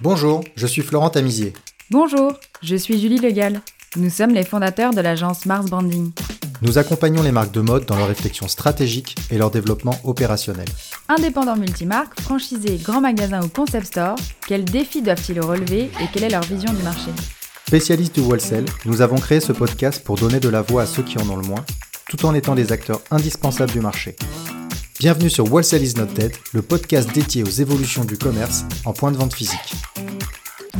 Bonjour, je suis Florent Tamizier. Bonjour, je suis Julie Legal. Nous sommes les fondateurs de l'agence Mars Branding. Nous accompagnons les marques de mode dans leur réflexion stratégique et leur développement opérationnel. Indépendants multimarques, franchisés, grands magasins ou concept stores, quels défis doivent-ils relever et quelle est leur vision du marché? Spécialistes du wholesale, nous avons créé ce podcast pour donner de la voix à ceux qui en ont le moins, tout en étant des acteurs indispensables du marché. Bienvenue sur Wholesale is not dead, le podcast dédié aux évolutions du commerce en point de vente physique.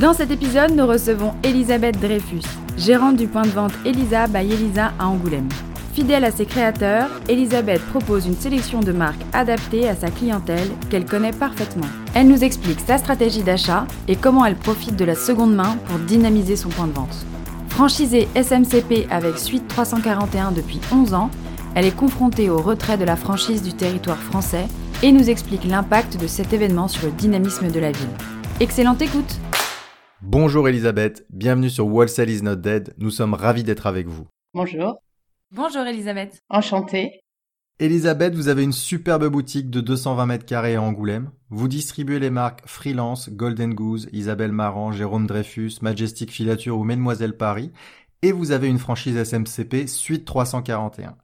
Dans cet épisode, nous recevons Elisabeth Dreyfus, gérante du point de vente Elisa by Elisa à Angoulême. Fidèle à ses créateurs, Elisabeth propose une sélection de marques adaptées à sa clientèle qu'elle connaît parfaitement. Elle nous explique sa stratégie d'achat et comment elle profite de la seconde main pour dynamiser son point de vente. Franchisée SMCP avec Suite 341 depuis 11 ans, elle est confrontée au retrait de la franchise du territoire français et nous explique l'impact de cet événement sur le dynamisme de la ville. Excellente écoute Bonjour Elisabeth, bienvenue sur Wholesale is not dead, nous sommes ravis d'être avec vous. Bonjour. Bonjour Elisabeth. Enchantée. Elisabeth, vous avez une superbe boutique de 220 mètres carrés à Angoulême. Vous distribuez les marques Freelance, Golden Goose, Isabelle Marant, Jérôme Dreyfus, Majestic Filature ou Mademoiselle Paris. Et vous avez une franchise SMCP Suite 341.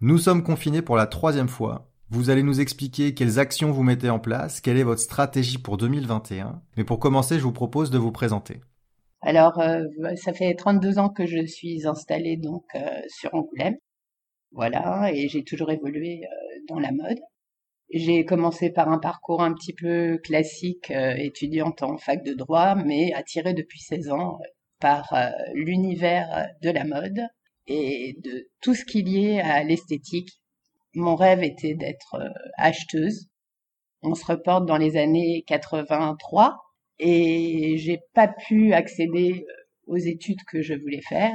Nous sommes confinés pour la troisième fois. Vous allez nous expliquer quelles actions vous mettez en place, quelle est votre stratégie pour 2021. Mais pour commencer, je vous propose de vous présenter. Alors, euh, ça fait 32 ans que je suis installée donc euh, sur Angoulême. Voilà, et j'ai toujours évolué euh, dans la mode. J'ai commencé par un parcours un petit peu classique, étudiante en fac de droit, mais attirée depuis 16 ans par l'univers de la mode et de tout ce qui est lié à l'esthétique. Mon rêve était d'être euh, acheteuse. On se reporte dans les années 83 et j'ai pas pu accéder euh, aux études que je voulais faire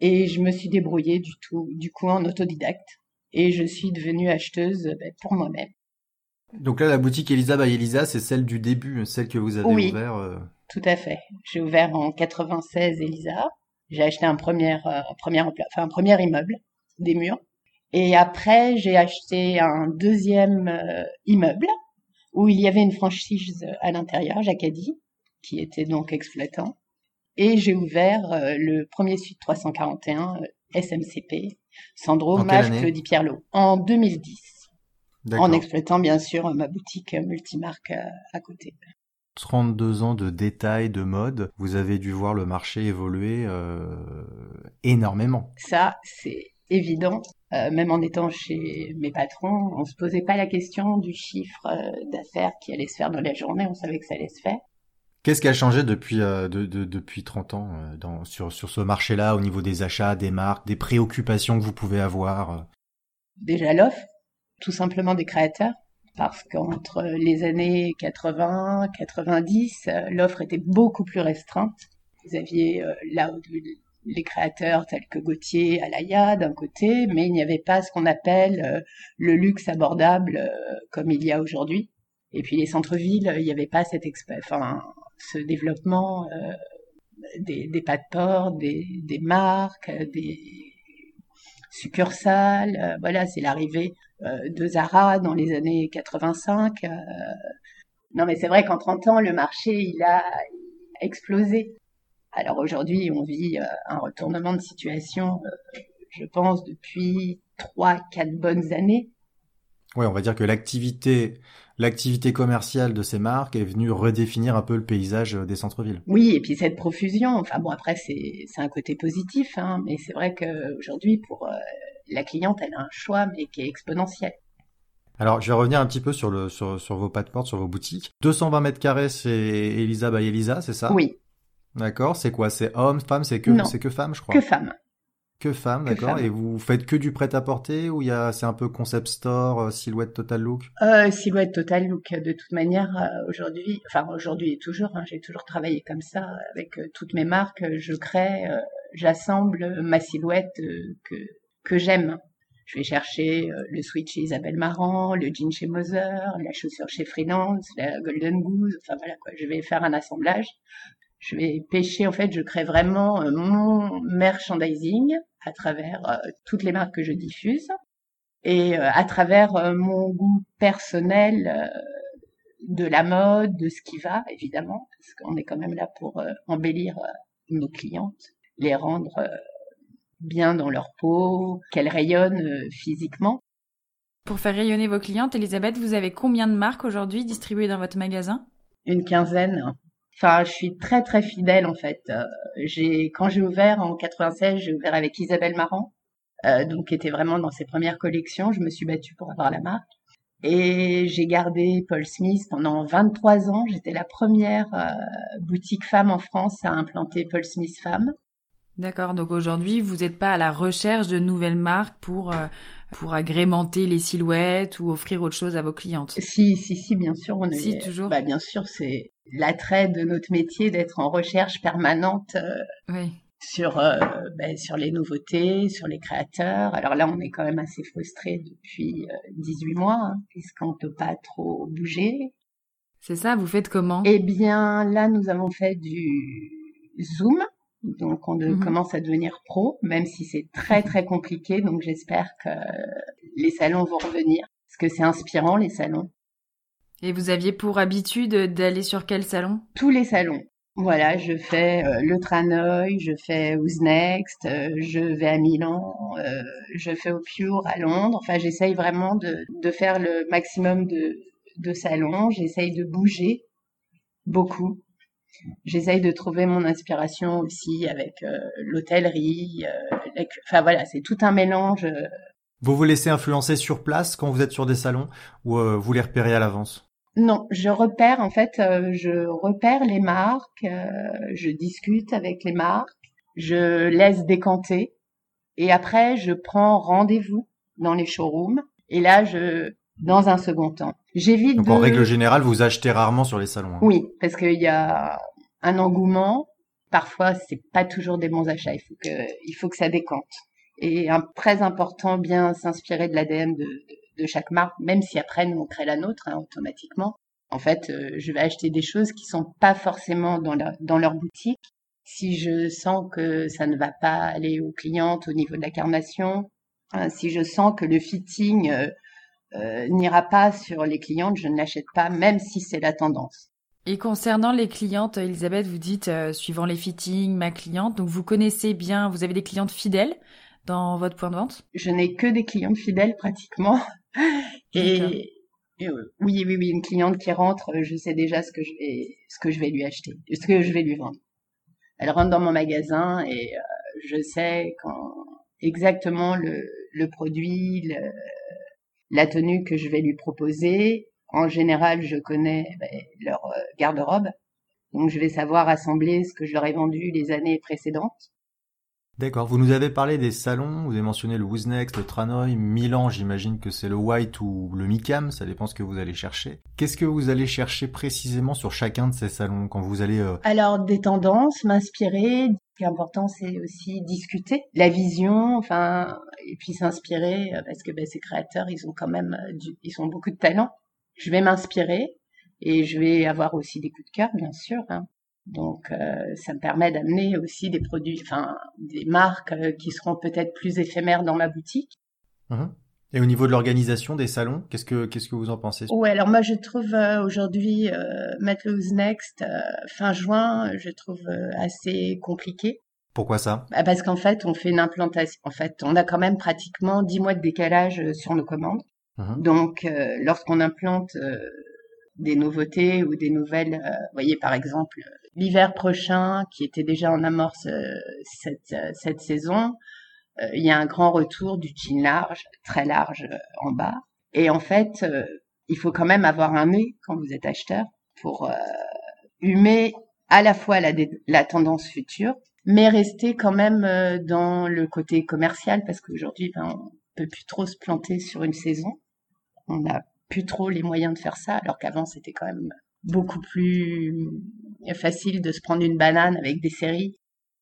et je me suis débrouillée du tout, du coup en autodidacte et je suis devenue acheteuse ben, pour moi-même. Donc là, la boutique Elisa by Elisa, c'est celle du début, celle que vous avez oui, ouvert. Euh... Tout à fait. J'ai ouvert en 96 Elisa j'ai acheté un premier, euh, premier, enfin, un premier immeuble, des murs. Et après, j'ai acheté un deuxième euh, immeuble où il y avait une franchise à l'intérieur, Jacadi, qui était donc exploitant. Et j'ai ouvert euh, le premier suite 341 SMCP, Sandro Mage Claudie Pierlot, en 2010. En exploitant bien sûr ma boutique multimarque à côté. 32 ans de détails, de mode, vous avez dû voir le marché évoluer euh, énormément. Ça, c'est évident. Euh, même en étant chez mes patrons, on se posait pas la question du chiffre euh, d'affaires qui allait se faire dans la journée, on savait que ça allait se faire. Qu'est-ce qui a changé depuis euh, de, de, depuis 30 ans dans, sur, sur ce marché-là au niveau des achats, des marques, des préoccupations que vous pouvez avoir? Déjà l'offre, tout simplement des créateurs parce qu'entre les années 80, 90, euh, l'offre était beaucoup plus restreinte. Vous aviez euh, là les créateurs tels que Gauthier, Alaya d'un côté, mais il n'y avait pas ce qu'on appelle euh, le luxe abordable comme il y a aujourd'hui. Et puis les centres-villes, il n'y avait pas cet enfin, ce développement des, des pas de port, des, des marques, des succursales. voilà, c'est l'arrivée euh, de Zara dans les années 85. Euh, non, mais c'est vrai qu'en 30 ans, le marché, il a explosé. Alors aujourd'hui, on vit euh, un retournement de situation, je pense, depuis trois, quatre bonnes années. Oui, on va dire que l'activité, l'activité commerciale de ces marques est venue redéfinir un peu le paysage des centres-villes. Oui, et puis cette profusion. Enfin bon, après c'est un côté positif, hein, mais c'est vrai qu'aujourd'hui pour la cliente, elle a un choix, mais qui est exponentiel. Alors, je vais revenir un petit peu sur, le, sur, sur vos pas de porte, sur vos boutiques. 220 mètres carrés, c'est Elisa by Elisa, c'est ça? Oui. D'accord. C'est quoi? C'est homme, femme C'est que, c'est que femme, je crois? Que femme. Que femme, d'accord? Et vous faites que du prêt-à-porter ou il y a, c'est un peu concept store, euh, silhouette total look? Euh, Silhouette total look. De toute manière, euh, aujourd'hui, enfin aujourd'hui et toujours, hein, j'ai toujours travaillé comme ça avec toutes mes marques. Je crée, j'assemble ma silhouette que que j'aime. Je vais chercher le sweat chez Isabelle Marant, le jean chez Moser, la chaussure chez Freelance, la Golden Goose. Enfin voilà quoi, je vais faire un assemblage. Je vais pêcher, en fait, je crée vraiment euh, mon merchandising à travers euh, toutes les marques que je diffuse et à travers mon goût personnel de la mode, de ce qui va, évidemment, parce qu'on est quand même là pour euh, embellir euh, nos clientes, les rendre euh, bien dans leur peau, qu'elles rayonnent physiquement. Pour faire rayonner vos clientes, Elisabeth, vous avez combien de marques aujourd'hui distribuées dans votre magasin? Une quinzaine. Enfin, je suis très très fidèle en fait. j'ai quand j'ai ouvert en 96, j'ai ouvert avec Isabelle Marant, donc qui était vraiment dans ses premières collections. Je me suis battue pour avoir la marque. Et j'ai gardé Paul Smith pendant 23 ans. J'étais la première euh, boutique femme en France à implanter Paul Smith Femme. D'accord, donc aujourd'hui, vous n'êtes pas à la recherche de nouvelles marques pour, euh, pour agrémenter les silhouettes ou offrir autre chose à vos clientes? Si, si, si, bien sûr. On si, toujours bah, Bien sûr, c'est l'attrait de notre métier d'être en recherche permanente. Euh, oui sur euh, ben, sur les nouveautés, sur les créateurs. Alors là, on est quand même assez frustré depuis 18 euh, mois, hein, puisqu'on peut pas trop bouger. C'est ça, vous faites comment? Eh bien, là, nous avons fait du Zoom, donc on mhm. commence à devenir pro, même si c'est très très compliqué. Donc j'espère que les salons vont revenir, parce que c'est inspirant les salons. Et vous aviez pour habitude d'aller sur quel salon? Tous les salons. Voilà, je fais euh, le Tranoï, je fais Who's Next, euh, je vais à Milan, euh, je fais au Pure à Londres. Enfin, j'essaye vraiment de, de faire le maximum de, de salons. J'essaye de bouger beaucoup. J'essaye de trouver mon inspiration aussi avec l'hôtellerie. enfin voilà, c'est tout un mélange. Vous vous laissez influencer sur place quand vous êtes sur des salons ou vous les repérez à l'avance? Non, je repère en fait, euh, je repère les marques, euh, je discute avec les marques, je laisse décanter et après je prends rendez-vous dans les showrooms et là je dans un second temps. J'évite Donc en règle générale, vous achetez rarement sur les salons. Hein. Oui, parce qu'il y a un engouement. Parfois, c'est pas toujours des bons achats. Il faut que il faut que ça décante. Et un très important, bien s'inspirer de l'ADN de, de chaque marque, même si après nous on crée la nôtre hein, automatiquement. En fait, euh, je vais acheter des choses qui sont pas forcément dans, dans leur boutique. Si je sens que ça ne va pas aller aux clientes au niveau de la carnation, hein, si je sens que le fitting euh, euh, n'ira pas sur les clientes, je ne l'achète pas, même si c'est la tendance. Et concernant les clientes, Elisabeth, vous dites suivant les fittings, ma cliente, donc vous connaissez bien, vous avez des clientes fidèles dans votre point de vente? Je n'ai que des clientes fidèles pratiquement. Et, oui, oui, oui, une cliente qui rentre, euh, je sais déjà ce que je vais, ce que je vais lui acheter, ce que je vais lui vendre. Elle rentre dans mon magasin et euh, je sais quand exactement le, le produit, la tenue que je vais lui proposer. En général, je connais ben, leur euh, garde-robe, donc je vais savoir assembler ce que je leur ai vendu les années précédentes. D'accord. Vous nous avez parlé des salons. Vous avez mentionné le Wooznext, le Tranoï, Milan. J'imagine que c'est le White ou le Micam. Ça dépend ce que vous allez chercher. Qu'est-ce que vous allez chercher précisément sur chacun de ces salons quand vous allez euh, Alors des tendances, m'inspirer. Ce qui est important, c'est aussi discuter la vision, enfin, et puis s'inspirer euh, parce que ben, ces créateurs, ils ont quand même, euh, ils ont beaucoup de talent. Je vais m'inspirer et je vais avoir aussi des coups de cœur, bien sûr. Hein. Donc, euh, ça me permet d'amener aussi des produits, enfin, des marques euh, qui seront peut-être plus éphémères dans ma boutique. Mhm. Et au niveau de l'organisation des salons, qu'est-ce que qu'est-ce que vous en pensez? Ouais, alors moi je trouve euh, aujourd'hui mettre le Next fin juin, je trouve assez compliqué. Pourquoi ça? Bah Parce qu'en fait, on fait une implantation. En fait, on a quand même pratiquement 10 mois de décalage sur nos commandes. Mhm. Donc, lorsqu'on implante des nouveautés ou des nouvelles, vous voyez par exemple l'hiver prochain, qui était déjà en amorce euh, cette, euh, cette saison, euh, il y a un grand retour du jean large, très large en bas. Et en fait, il faut quand même avoir un nez quand vous êtes acheteur pour humer à la fois la, tendance future, mais rester quand même dans le côté commercial parce qu'aujourd'hui, ben, on peut plus trop se planter sur une saison. On n'a plus trop les moyens de faire ça, alors qu'avant c'était quand même beaucoup plus facile de se prendre une banane avec des séries.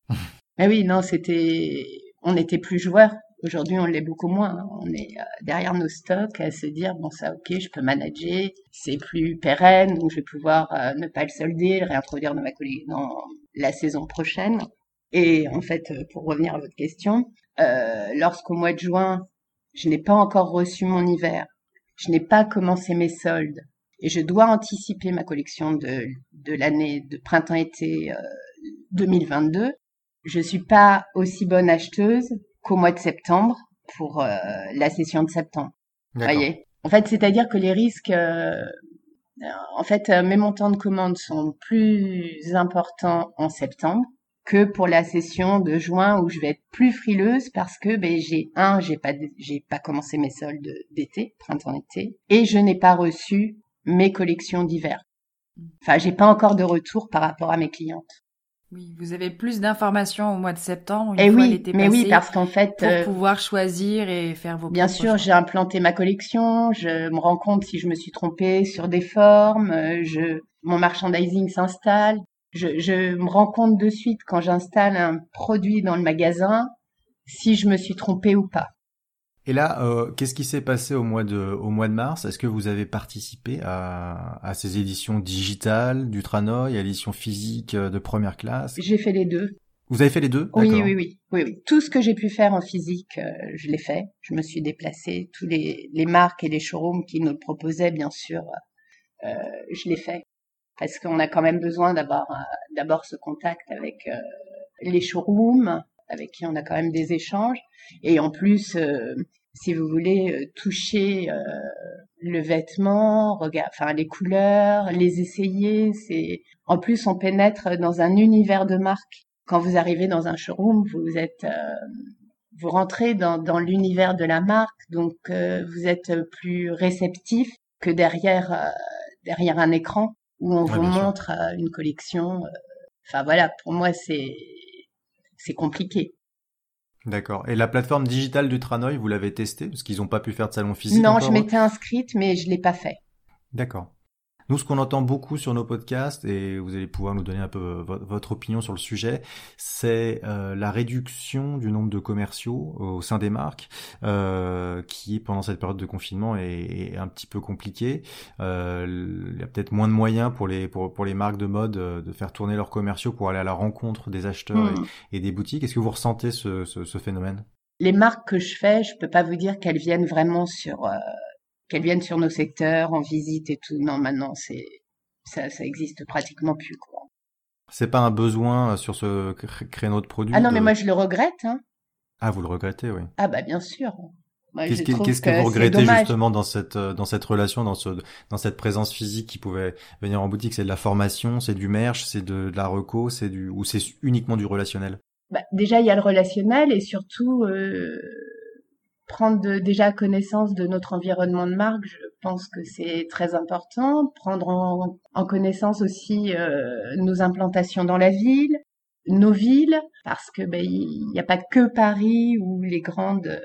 Mais oui, non, c'était, on était plus joueurs. Aujourd'hui, on l'est beaucoup moins. On est euh, derrière nos stocks à se dire bon ça, ok, je peux manager, c'est plus pérenne, donc je vais pouvoir euh, ne pas le solder, le réintroduire dans ma dans la saison prochaine. Et en fait, euh, pour revenir à votre question, euh, lorsqu'au mois de juin, je n'ai pas encore reçu mon hiver, je n'ai pas commencé mes soldes, et je dois anticiper ma collection de, de l'année de printemps-été 2022, je suis pas aussi bonne acheteuse qu'au mois de septembre pour euh, la session de septembre. Voyez? En fait, c'est-à-dire que les risques, euh, en fait, euh, mes montants de commandes sont plus importants en septembre que pour la session de juin où je vais être plus frileuse parce que ben j'ai un j'ai pas j'ai pas commencé mes soldes d'été printemps-été et je n'ai pas reçu mes collections d'hiver. Enfin, j'ai pas encore de retour par rapport à mes clientes. Oui, vous avez plus d'informations au mois de septembre. Une et eh oui, mais oui, parce qu'en fait, pour euh, pouvoir choisir et faire vos. Bien sûr, j'ai implanté ma collection. Je me rends compte si je me suis trompée sur des formes. Euh, je, mon merchandising s'installe. Je, je me rends compte de suite quand j'installe un produit dans le magasin si je me suis trompée ou pas. Et là, euh, qu'est-ce qui s'est passé au mois de au mois de mars? Est-ce que vous avez participé à, à ces éditions digitales du Tranoï, à l'édition physique euh, de première classe? J'ai fait les deux. Vous avez fait les deux? Oui, oui, oui, oui, oui. Tout ce que j'ai pu faire en physique, euh, je l'ai fait. Je me suis déplacée. Tous les, les marques et les showrooms qui nous le proposaient, bien sûr, euh, je l'ai fait. Parce qu'on a quand même besoin d'abord d'abord ce contact avec les showrooms, avec qui on a quand même des échanges. Et en plus, euh, si vous voulez euh, toucher euh, le vêtement, enfin les couleurs, les essayer, c'est en plus on pénètre dans un univers de marque. Quand vous arrivez dans un showroom, vous êtes vous rentrez dans, dans l'univers de la marque, donc vous êtes plus réceptif que derrière derrière un écran où on vous montre une collection. Enfin voilà, pour moi c'est c'est compliqué. D'accord. Et la plateforme digitale du Tranoï, vous l'avez testée? Parce qu'ils n'ont pas pu faire de salon physique Non, je m'étais inscrite, mais je l'ai pas fait. D'accord. Nous, ce qu'on entend beaucoup sur nos podcasts, et vous allez pouvoir nous donner un peu votre opinion sur le sujet, c'est euh, la réduction du nombre de commerciaux au sein des marques, euh, qui pendant cette période de confinement est, un petit peu compliquée. Euh, il y a peut-être moins de moyens pour les pour, pour les marques de mode de faire tourner leurs commerciaux pour aller à la rencontre des acheteurs et, hmm. et, des boutiques. Est-ce que vous ressentez ce, ce, ce phénomène? Les marques que je fais, je peux pas vous dire qu'elles viennent vraiment sur qu'elles viennent sur nos secteurs en visite et tout. Non, maintenant, c'est ça, ça existe pratiquement plus, quoi. C'est pas un besoin euh, sur ce créneau de produit Ah non, mais moi, je le regrette, hein. Ah, vous le regrettez, oui. Ah bah bien sûr. Qu'est-ce que, vous regrettez justement dans cette euh, dans cette relation, dans ce dans cette présence physique qui pouvait venir en boutique? C'est de la formation, c'est du merch, c'est de, la reco, c'est du ou c'est uniquement du relationnel? Bah, Déjà, il y a le relationnel et surtout euh, prendre déjà connaissance de notre environnement de marque, je pense que c'est très important. Prendre en, connaissance aussi euh, nos implantations dans la ville, nos villes, parce que ben il n'y a pas que Paris ou les grandes euh,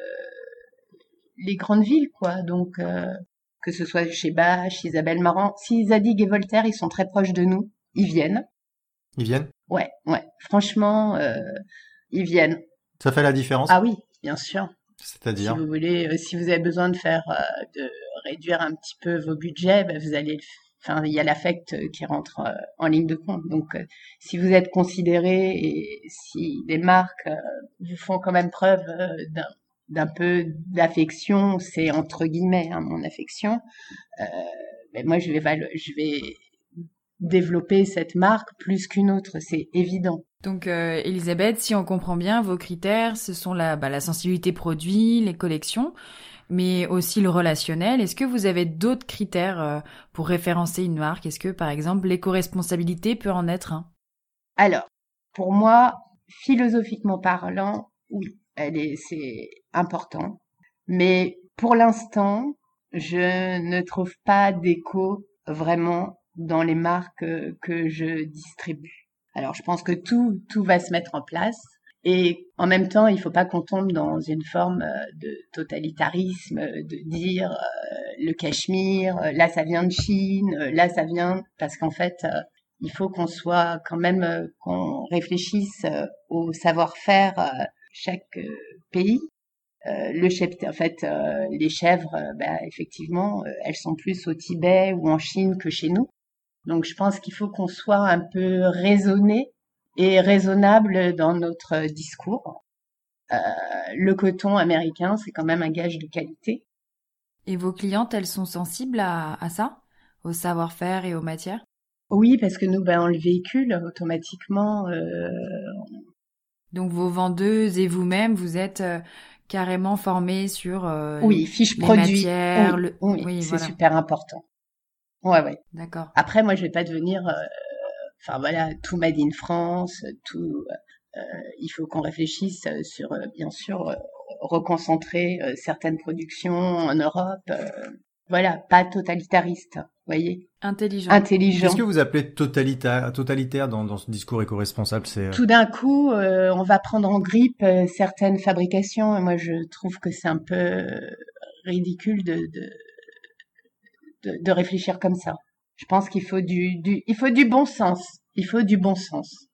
les grandes villes quoi. Donc euh, que ce soit chez Bach, Isabelle Marant, si Zadig et Voltaire, ils sont très proches de nous, ils viennent. Ils viennent? Ouais, ouais. Franchement, ils viennent. Ça fait la différence? Ah oui, bien sûr. C'est-à-dire Si vous voulez, euh, si vous avez besoin de faire, euh, de réduire un petit peu vos budgets, ben vous allez, enfin, il y a l'affect qui rentre euh, en ligne de compte. Donc, si vous êtes considéré et si les marques vous font quand même preuve d'un d'un peu d'affection, c'est entre guillemets hein, mon affection. Euh, ben moi, je vais, je vais développer cette marque plus qu'une autre, c'est évident. Donc, euh, Elisabeth, si on comprend bien, vos critères, ce sont la, bah, la sensibilité produit, les collections, mais aussi le relationnel. Est-ce que vous avez d'autres critères euh, pour référencer une marque? Est-ce que, par exemple, l'éco-responsabilité peut en être un? Alors, pour moi, philosophiquement parlant, oui, elle est, c'est important. Mais pour l'instant, je ne trouve pas d'écho vraiment dans les marques que je distribue. Alors je pense que tout tout va se mettre en place et en même temps, il ne faut pas qu'on tombe dans une forme euh, de totalitarisme, de dire euh, le Cachemire, euh, là ça vient de Chine, là ça vient parce qu'en fait, il faut qu'on soit quand même qu'on réfléchisse au savoir-faire chaque pays. le chef, en fait, les chèvres, bah, effectivement, elles sont plus au Tibet ou en Chine que chez nous. Donc je pense qu'il faut qu'on soit un peu raisonné et raisonnable dans notre discours. Euh, le coton américain, c'est quand même un gage de qualité. Et vos clientes, elles sont sensibles à, ça au savoir-faire et aux matières? Oui, parce que nous, ben, on le véhicule automatiquement. Euh... Donc vos vendeuses et vous-même, vous êtes euh, carrément formés sur oui, fiche les produit. matières. Oui, le... oui, oui, c'est voilà. super important. Ouais, ouais. D'accord. Après, moi, je vais pas devenir, euh, enfin voilà, tout made in France, tout. euh, il faut qu'on réfléchisse euh, sur, euh, bien sûr, euh, reconcentrer euh, certaines productions en Europe. euh, voilà, pas totalitariste, voyez, Intelligent. intelligent. Qu'est-ce que vous appelez totalitaire, totalitaire dans, dans ce discours éco-responsable C'est euh, Tout d'un coup, euh, on va prendre en grippe euh, certaines fabrications. Et moi, je trouve que c'est un peu euh, ridicule de, de, de, de réfléchir comme ça. Je pense qu'il faut du, du, il faut du bon sens. Il faut du bon sens.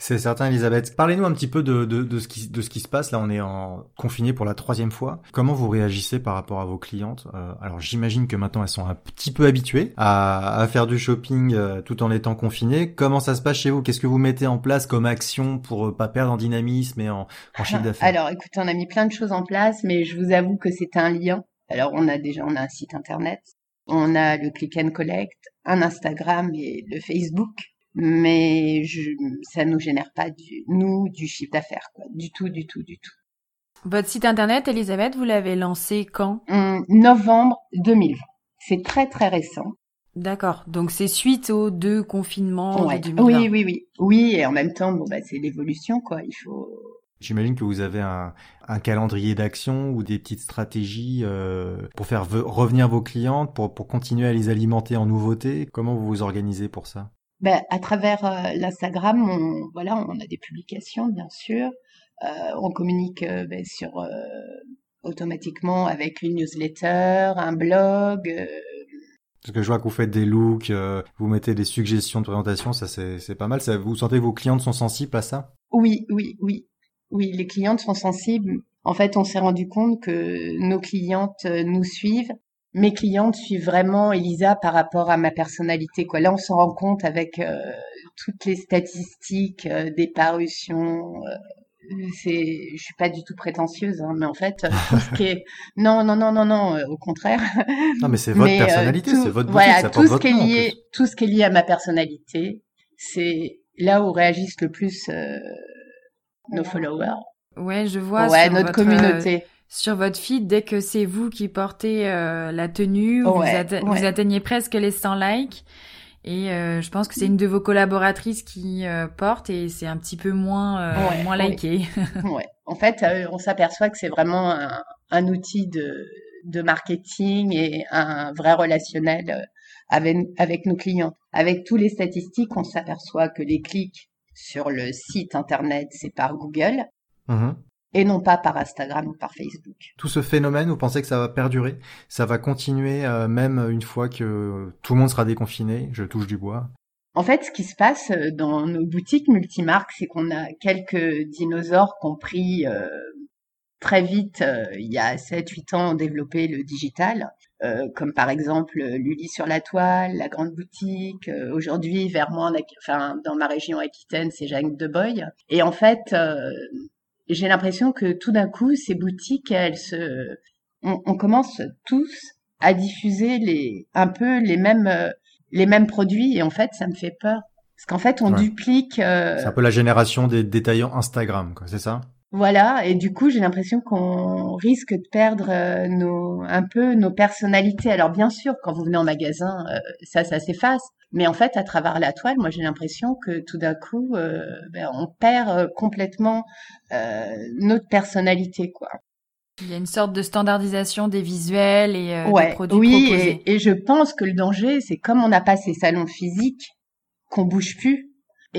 c'est certain, Elisabeth. Parlez-nous un petit peu de, de, de, ce qui, de ce qui se passe. Là, on est en confiné pour la troisième fois. Comment vous réagissez par rapport à vos clientes? Euh, Alors, j'imagine que maintenant, elles sont un petit peu habituées à, à faire du shopping euh, tout en étant confinées. Comment ça se passe chez vous? Qu'est-ce que vous mettez en place comme action pour euh, pas perdre en dynamisme et en, en chiffre d'affaires? Alors, écoutez, on a mis plein de choses en place, mais je vous avoue que c'est un lien. Alors, on a déjà, on a un site internet, on a le click and collect, un Instagram et le Facebook, mais je, ça nous génère pas du, nous, du chiffre d'affaires, quoi. Du tout, du tout, du tout. Votre site internet, Elisabeth, vous l'avez lancé quand? Hum, novembre 2020. C'est très, très récent. D'accord. Donc c'est suite aux deux confinements Ouais. de 2020. Oui, oui, oui. Oui, et en même temps, bon, bah, c'est l'évolution, quoi. Il faut, J'imagine que vous avez un, un calendrier d'action ou des petites stratégies euh, pour faire ve- revenir vos clientes, pour, pour continuer à les alimenter en nouveautés. Comment vous vous organisez pour ça? Ben, à travers euh, l'Instagram, on, voilà, on a des publications, bien sûr. Euh, on communique ben, sur automatiquement avec une newsletter, un blog. Parce que je vois que vous faites des looks, vous mettez des suggestions de présentation, ça c'est c'est pas mal. Ça, vous sentez que vos clientes sont sensibles à ça? Oui, oui, oui, oui. Les clientes sont sensibles. En fait, on s'est rendu compte que nos clientes euh, nous suivent. Mes clientes suivent vraiment Elisa par rapport à ma personnalité. Quoi. Là, on s'en rend compte avec euh, toutes les statistiques euh, des parutions. euh, c'est, je suis pas du tout prétentieuse, hein, mais en fait, tout ce qui est, non, non, non, non, non, au contraire. Non, mais c'est votre Mais, personnalité, tout- c'est votre boutique, voilà, ça tout ce votre qui est lié, tout ce qui est lié à ma personnalité, c'est là où réagissent le plus euh, nos followers. Ouais, je vois ouais, sur notre votre, euh, communauté. sur votre feed, dès que c'est vous qui portez euh, la tenue, vous, Ouais, atte- ouais. vous atteignez presque les 100 likes. Et euh, je pense que c'est une de vos collaboratrices qui euh, porte et c'est un petit peu moins euh, Ouais, moins liké. Ouais. En fait, euh, on s'aperçoit que c'est vraiment un, un outil de, de marketing et un vrai relationnel avec, avec nos clients. Avec tous les statistiques, on s'aperçoit que les clics sur le site internet, c'est par Google Mhm. et non pas par Instagram ou par Facebook. Tout ce phénomène, vous pensez que ça va perdurer? Ça va continuer euh, même une fois que tout le monde sera déconfiné Je touche du bois? En fait, ce qui se passe euh, dans nos boutiques multimarques, c'est qu'on a quelques dinosaures qui ont pris euh, très vite, euh, il y a 7-8 ans, développé le digital, euh, comme par exemple euh, Lully sur la toile, la grande boutique. euh, Aujourd'hui, vers moi, en Aqu- enfin, dans ma région Aquitaine, c'est Jeanne de Boy. Et en fait, euh, j'ai l'impression que tout d'un coup, ces boutiques, elles se, on, on commence tous à diffuser les, un peu les mêmes, euh, les mêmes produits. Et en fait, ça me fait peur. Parce qu'en fait, on Ouais. duplique, euh, C'est un peu la génération des détaillants Instagram, quoi. C'est ça? Voilà. Et du coup, j'ai l'impression qu'on risque de perdre euh, nos, un peu nos personnalités. Alors, bien sûr, quand vous venez en magasin, euh, ça, ça s'efface. Mais en fait, à travers la toile, moi, j'ai l'impression que tout d'un coup, euh, ben, on perd complètement euh, notre personnalité, quoi. Il y a une sorte de standardisation des visuels et des produits oui, proposés. et, et je pense que le danger, c'est comme on n'a pas ces salons physiques, qu'on bouge plus.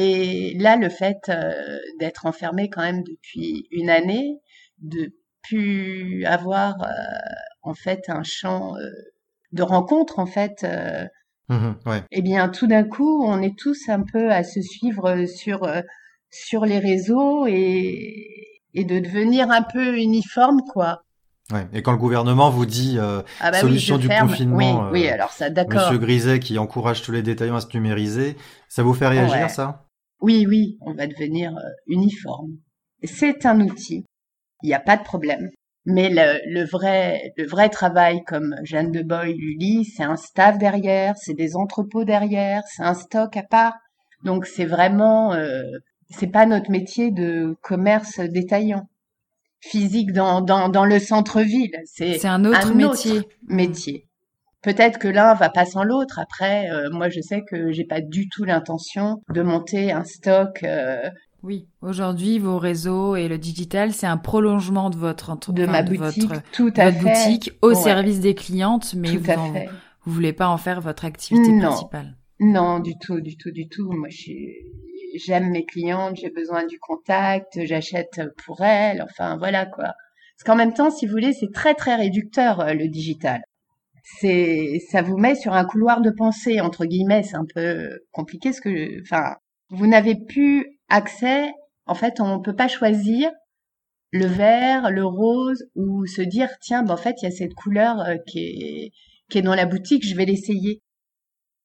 Et là, le fait euh, d'être enfermé quand même depuis une année, de plus avoir euh, en fait un champ euh, de rencontres, en fait, Ouais. eh bien, tout d'un coup, on est tous un peu à se suivre sur sur les réseaux et et de devenir un peu uniforme, quoi. Ouais. Et quand le gouvernement vous dit euh, Ah bah Solution oui, du ferme. confinement, Oui, oui, alors ça, d'accord. Monsieur Griset qui encourage tous les détaillants à se numériser, ça vous fait réagir Ouais. ça? Oui, oui, on va devenir euh, uniforme. C'est un outil. Il n'y a pas de problème. Mais le, le vrai, le vrai travail, comme Jeanne de Boy lui dit, c'est un staff derrière, c'est des entrepôts derrière, c'est un stock à part. Donc c'est vraiment, euh, c'est pas notre métier de commerce détaillant physique dans, dans, dans le centre-ville. C'est un autre métier. métier. Peut-être que l'un va pas sans l'autre. Après, euh, moi, je sais que j'ai pas du tout l'intention de monter un stock. Euh, oui, aujourd'hui, vos réseaux et le digital, c'est un prolongement de votre de ma boutique, votre, tout à votre boutique au service des clientes, mais tout vous, voulez pas en faire votre activité Non. principale. Non, du tout, du tout, du tout. Moi, j'aime mes clientes, j'ai besoin du contact, j'achète pour elles. Enfin, voilà quoi. Parce qu'en même temps, si vous voulez, c'est très très réducteur euh, le digital. C'est, ça vous met sur un couloir de pensée entre guillemets. C'est un peu compliqué ce que, enfin, vous n'avez plus accès. En fait, on peut pas choisir le vert, le rose, ou se dire tiens, ben, en fait, il y a cette couleur euh, qui est qui est dans la boutique, je vais l'essayer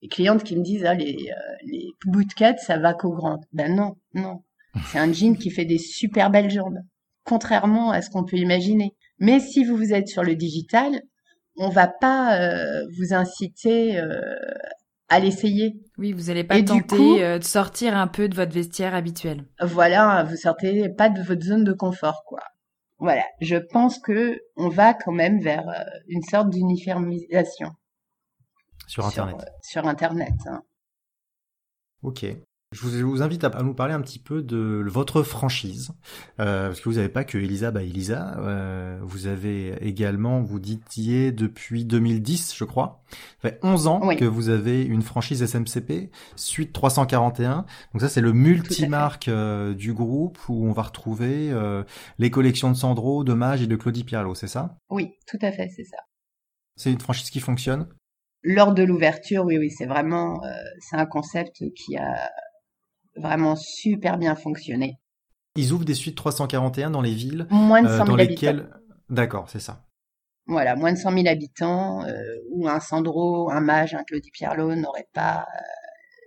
les clientes qui me disent ah, les, euh, les bootcuts, ça va qu'aux grandes. Ben non, non. C'est un jean qui fait des super belles jambes, contrairement à ce qu'on peut imaginer. Mais si vous vous êtes sur le digital, on va pas euh, vous inciter euh, à l'essayer. Oui, vous n'allez pas Et tenter coup- euh, de sortir un peu de votre vestiaire habituel. Voilà, vous sortez pas de votre zone de confort, quoi. Voilà, je pense que on va quand même vers euh, une sorte d'uniformisation Sur Internet. sur, sur Internet. hein. Ok. Je vous, invite à, nous parler un petit peu de votre franchise, euh, parce que vous n'avez pas que Elisa by Elisa, euh, vous avez également, vous ditiez depuis 2010, je crois, ça fait 11 ans Oui. que vous avez une franchise SMCP, Suite 341, donc ça c'est le multimarque euh, du groupe où on va retrouver les collections de Sandro, de Mage et de Claudie Pierlot, c'est ça? Oui, tout à fait, c'est ça. C'est une franchise qui fonctionne? Lors de l'ouverture, oui, oui, c'est vraiment, euh, c'est un concept qui a vraiment super bien fonctionné. Ils ouvrent des suites 341 dans les villes Moins de euh, 100 000 dans habitants. lesquelles... D'accord, c'est ça. Voilà, moins de 100 000 habitants, euh, où un Sandro, un Mage, un Claudie Pierlot n'auraient pas euh,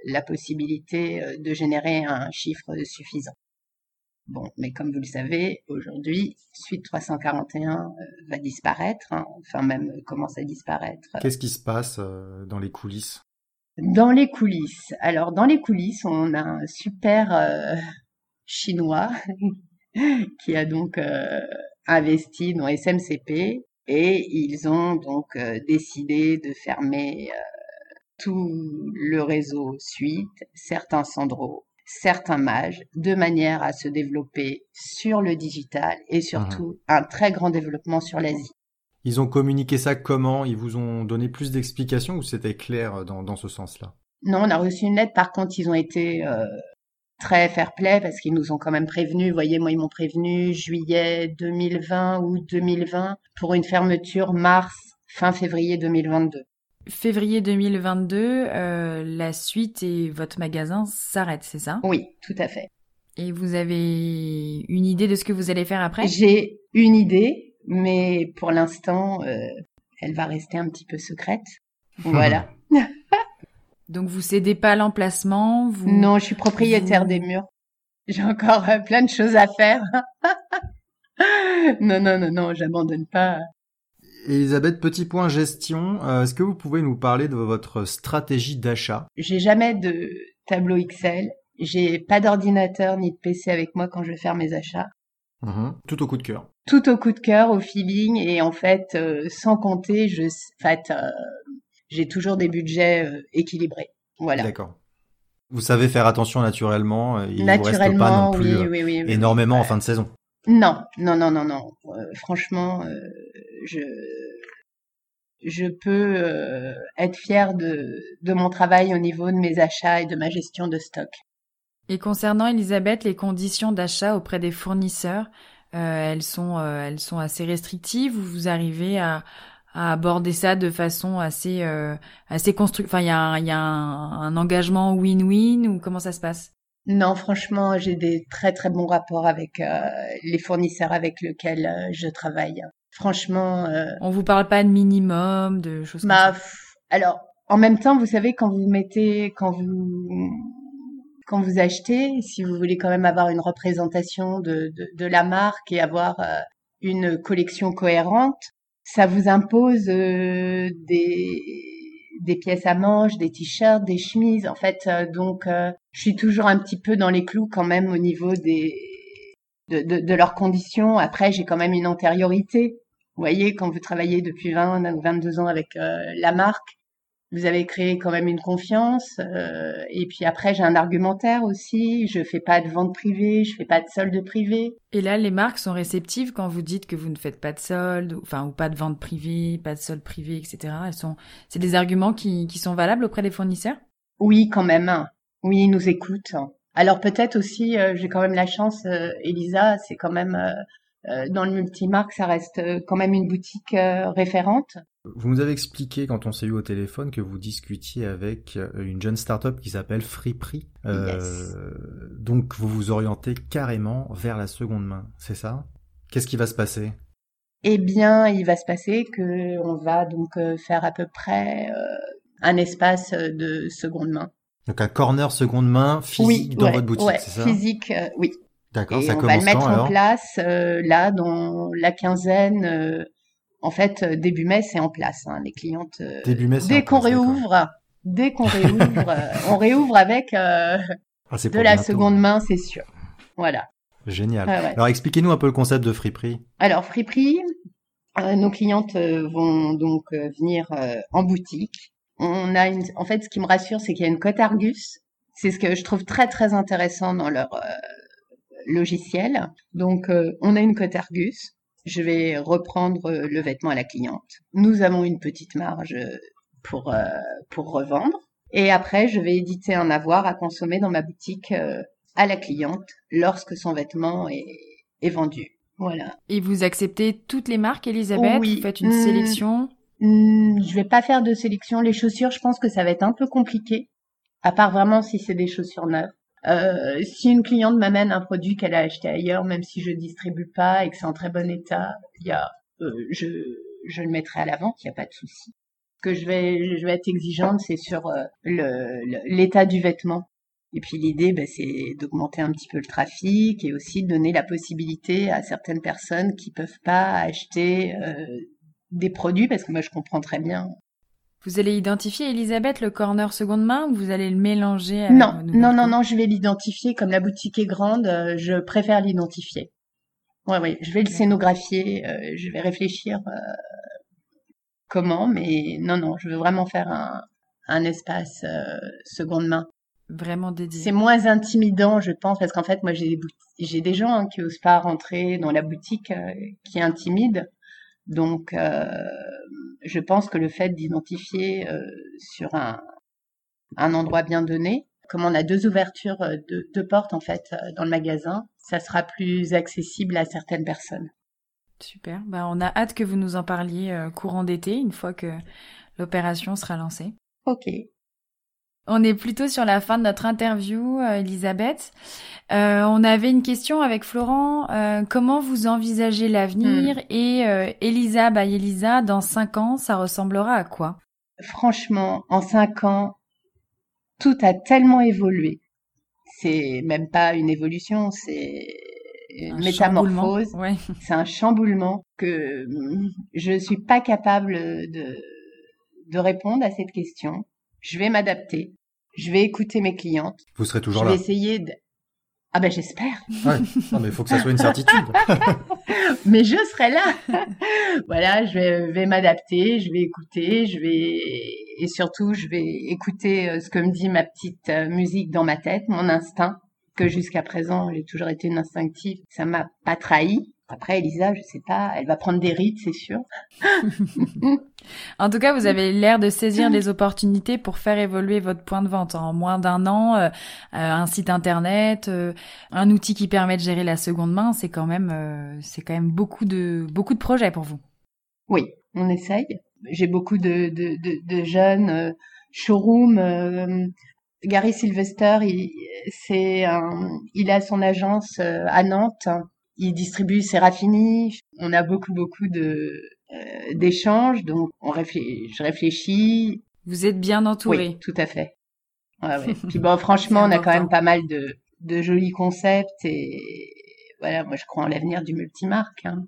la possibilité euh, de générer un chiffre suffisant. Bon, mais comme vous le savez, aujourd'hui, Suite 341 euh, va disparaître, hein, enfin même euh, commence à disparaître. Qu'est-ce qui se passe euh, dans les coulisses? Dans les coulisses. Alors, dans les coulisses, on a un super euh, chinois qui a donc euh, investi dans SMCP et ils ont donc euh, décidé de fermer euh, tout le réseau Suite, certains Sandro, certains Mages, de manière à se développer sur le digital et surtout un très grand développement sur l'Asie. Ils ont communiqué ça comment? Ils vous ont donné plus d'explications ou c'était clair dans, dans ce sens-là? Non, on a reçu une lettre. Par contre, ils ont été euh, très fair-play parce qu'ils nous ont quand même prévenu. Vous voyez, moi, ils m'ont prévenu juillet 2020 ou 2020 pour une fermeture mars, fin février 2022. Février 2022, euh, la suite et votre magasin s'arrêtent, c'est ça? Oui, tout à fait. Et vous avez une idée de ce que vous allez faire après? J'ai une idée, mais pour l'instant, euh, elle va rester un petit peu secrète. Voilà. Donc vous cédez pas l'emplacement vous... Non, je suis propriétaire vous- des murs. J'ai encore euh, plein de choses à faire. non, non, non, non, j'abandonne pas. Elisabeth, petit point gestion. euh, Est-ce que vous pouvez nous parler de votre stratégie d'achat? J'ai jamais de tableau Excel. J'ai pas d'ordinateur ni de PC avec moi quand je vais faire mes achats. Mhm. Tout au coup de cœur. Tout au coup de cœur, au feeling, et en fait, euh, sans compter, je, en fait, euh, j'ai toujours des budgets euh, équilibrés. Voilà. D'accord. Vous savez faire attention naturellement. Il vous reste pas Naturellement, non plus oui, oui, oui, oui. énormément en fin de saison. Non, non, non, non, non. Euh, franchement, euh, je je peux euh, être fière de de mon travail au niveau de mes achats et de ma gestion de stock. Et concernant Elisabeth, les conditions d'achat auprès des fournisseurs, elles sont euh, elles sont assez restrictives ou vous arrivez à, à aborder ça de façon assez euh, assez constructive. Enfin, il y a un, il y a un, un engagement win-win ou comment ça se passe? Non, franchement, j'ai des très très bons rapports avec euh, les fournisseurs avec lesquels euh, je travaille. Franchement, euh, On vous parle pas de minimum, de choses comme ça? alors, en même temps, vous savez, quand vous mettez, quand vous quand vous achetez, si vous voulez quand même avoir une représentation de, de, de la marque et avoir euh, une collection cohérente, ça vous impose des des pièces à manches, des t-shirts, des chemises. En fait, donc je suis toujours un petit peu dans les clous quand même au niveau des de, de, de leurs conditions. Après, j'ai quand même une antériorité. Vous voyez, quand vous travaillez depuis 20 ou 22 ans avec la marque, vous avez créé quand même une confiance. Euh, et puis après, j'ai un argumentaire aussi. Je fais pas de vente privée, je fais pas de solde privé. Et là, les marques sont réceptives quand vous dites que vous ne faites pas de solde, enfin ou pas de vente privée, pas de solde privé, etc. Elles sont, c'est des arguments qui, qui sont valables auprès des fournisseurs? Oui, quand même. Oui, ils nous écoutent. Alors peut-être aussi, euh, j'ai quand même la chance, euh, Elisa, c'est quand même dans le multimarque, ça reste quand même une boutique référente. Vous nous avez expliqué quand on s'est eu au téléphone que vous discutiez avec euh, une jeune start-up qui s'appelle Freeprix. Euh, Donc vous vous orientez carrément vers la seconde main, c'est ça? Qu'est-ce qui va se passer? Eh bien, il va se passer que on va donc euh, faire à peu près euh, un espace de seconde main. Donc un corner seconde main physique dans votre boutique, c'est ça? Physique, oui. D'accord, ça on va le mettre en place là dans la quinzaine en fait, euh, début mai, c'est en place. Hein, les clientes, euh, début mai, dès qu'on réouvre, dès qu'on réouvre, euh, on réouvre avec ah, de la seconde main, c'est sûr. Voilà. Génial. Alors, expliquez-nous un peu le concept de Friperie. Alors, Friperie, nos clientes vont donc venir en boutique. On a une, en fait, ce qui me rassure, c'est qu'il y a une cote Argus. C'est ce que je trouve très très intéressant dans leur logiciel. Donc, on a une cote Argus je vais reprendre euh, le vêtement à la cliente. Nous avons une petite marge euh, pour, euh, pour revendre. Et après, je vais éditer un avoir à consommer dans ma boutique à la cliente lorsque son vêtement est, est vendu. Voilà. Et vous acceptez toutes les marques, Elisabeth? Oui. Vous faites une mmh. sélection? Mmh, Je vais pas faire de sélection. Les chaussures, je pense que ça va être un peu compliqué. À part vraiment si c'est des chaussures neuves. Euh, si une cliente m'amène un produit qu'elle a acheté ailleurs, même si je distribue pas et que c'est en très bon état, y a, euh, je, je le mettrai à la vente, il n'y a pas de souci. Ce que je vais, je vais être exigeante, c'est sur euh, l'état du vêtement. Et puis l'idée, ben, c'est d'augmenter un petit peu le trafic et aussi de donner la possibilité à certaines personnes qui peuvent pas acheter euh, des produits, parce que moi je comprends très bien vous allez identifier, Elisabeth, le corner seconde main ou vous allez le mélanger avec Non, non, non, non, je vais l'identifier. Comme la boutique est grande, euh, je préfère l'identifier. Ouais, ouais, je vais le scénographier, euh, je vais réfléchir euh, comment, mais non, non, je veux vraiment faire un, un espace seconde main. Vraiment dédié. C'est moins intimidant, je pense, parce qu'en fait, moi, j'ai des, j'ai des gens hein, qui osent pas rentrer dans la boutique, qui intimident. Donc, je pense que le fait d'identifier euh, sur un, un endroit bien donné, comme on a deux ouvertures, euh, de, deux portes en fait dans le magasin, ça sera plus accessible à certaines personnes. Super. Bah, on a hâte que vous nous en parliez courant d'été, une fois que l'opération sera lancée. Ok. On est plutôt sur la fin de notre interview, euh, Elisabeth. Euh, on avait une question avec Florent. Euh, comment vous envisagez l'avenir hmm. et Elisa by Elisa dans cinq ans, ça ressemblera à quoi? Franchement, en cinq ans, tout a tellement évolué. C'est même pas une évolution, c'est une métamorphose. C'est un chamboulement que hmm, je suis pas capable de de répondre à cette question je vais m'adapter, je vais écouter mes clientes. Vous serez toujours là. Je vais essayer de... Ah ben j'espère. Ouais. Non mais il faut que ça soit une certitude. mais je serai là. voilà, je vais, vais m'adapter, je vais écouter, je vais et surtout je vais écouter euh, ce que me dit ma petite euh, musique dans ma tête, mon instinct que jusqu'à présent j'ai toujours été une instinctive, ça m'a pas trahi. Après, Elisa, je sais pas, elle va prendre des rides, c'est sûr. en tout cas, vous avez l'air de saisir des opportunités pour faire évoluer votre point de vente en moins d'un an. Euh, euh, un site internet, euh, un outil qui permet de gérer la seconde main, c'est quand même, c'est quand même beaucoup de beaucoup de projets pour vous. Oui, on essaye. J'ai beaucoup de, de, de, de jeunes showroom. Gary Sylvester, il, c'est il a son agence à Nantes il distribue Serafini. On a beaucoup, beaucoup de euh, d'échanges, donc on je réfléchis. Vous êtes bien entouré. Oui, tout à fait. Ouais, ouais. Puis bon, franchement, on a quand même pas mal de, de jolis concepts et voilà, moi je crois en l'avenir du multimarque. Hein.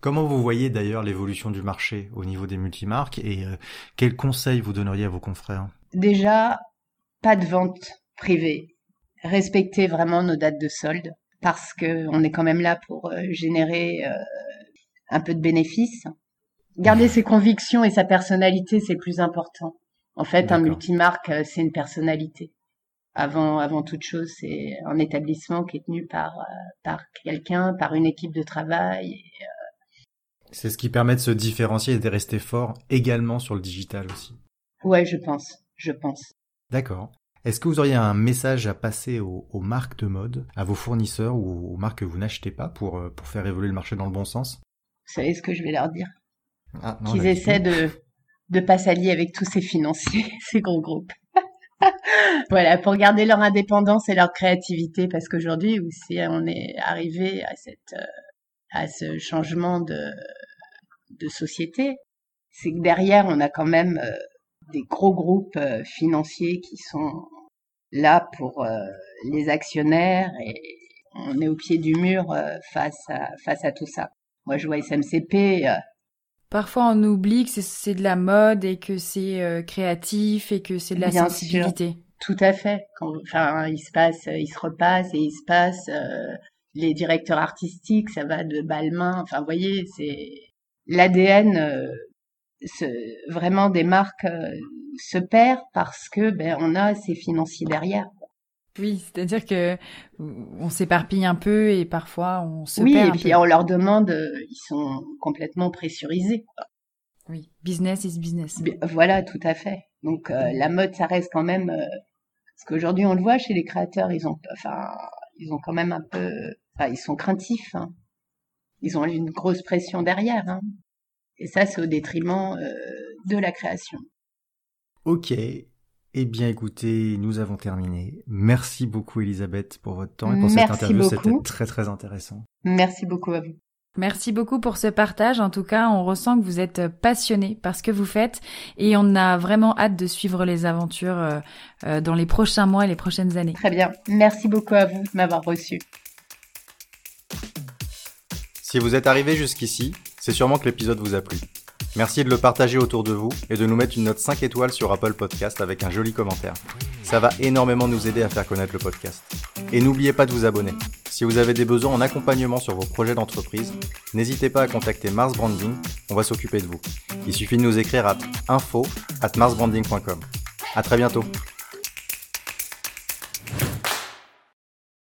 Comment vous voyez d'ailleurs l'évolution du marché au niveau des multimarques et euh, quels conseils vous donneriez à vos confrères? Déjà, pas de vente privée. Respectez vraiment nos dates de solde parce que on est quand même là pour euh, générer euh, un peu de bénéfices. Garder ses convictions et sa personnalité, c'est le plus important. En fait, un multimarque, c'est une personnalité. Avant, avant toute chose, c'est un établissement qui est tenu par, par quelqu'un, par une équipe de travail. C'est ce qui permet de se différencier et de rester fort également sur le digital aussi. Ouais, je pense, je pense. D'accord. Est-ce que vous auriez un message à passer aux, marques de mode, à vos fournisseurs ou aux marques que vous n'achetez pas pour, euh, pour faire évoluer le marché dans le bon sens? Vous savez ce que je vais leur dire? Ah, Qu'ils essaient de ne pas s'allier avec tous ces financiers, ces gros groupes. voilà, pour garder leur indépendance et leur créativité, parce qu'aujourd'hui, aussi, on est arrivé à cette euh, à ce changement de de société, c'est que derrière, on a quand même euh, des gros groupes euh, financiers qui sont là pour euh, les actionnaires et on est au pied du mur face à face à tout ça. Moi, je vois SMCP. Parfois, on oublie que c'est de la mode et que c'est créatif et que c'est de la sensibilité. Tout à fait. Quand, enfin, il se passe, il se repasse et il se passe les directeurs artistiques, ça va de Balmain. Enfin, vous voyez, c'est l'ADN euh, vraiment des marques euh, se perd parce que ben on a ces financiers derrière. Oui, c'est-à-dire que on s'éparpille un peu et parfois on se oui, perd. Oui, et puis on leur demande, euh, ils sont complètement pressurisés. Oui, business is business. Voilà, tout à fait. Donc la mode, ça reste quand même parce qu'aujourd'hui on le voit chez les créateurs, ils ont, enfin, ils ont quand même un peu, enfin, ils sont craintifs. Hein ils ont une grosse pression derrière. Hein. Et ça, c'est au détriment euh, de la création. Ok. Eh bien, écoutez, nous avons terminé. Merci beaucoup, Elisabeth, pour votre temps et pour cette interview. C'était très, très intéressant. Merci beaucoup à vous. Merci beaucoup pour ce partage. En tout cas, on ressent que vous êtes passionné par ce que vous faites et on a vraiment hâte de suivre les aventures euh, euh, dans les prochains mois et les prochaines années. Très bien. Merci beaucoup à vous de m'avoir reçu. Si vous êtes arrivé jusqu'ici, c'est sûrement que l'épisode vous a plu. Merci de le partager autour de vous et de nous mettre une note 5 étoiles sur Apple Podcast avec un joli commentaire. Ça va énormément nous aider à faire connaître le podcast. Et n'oubliez pas de vous abonner. Si vous avez des besoins en accompagnement sur vos projets d'entreprise, n'hésitez pas à contacter Mars Branding, on va s'occuper de vous. Il suffit de nous écrire à info at marsbranding.com. À très bientôt.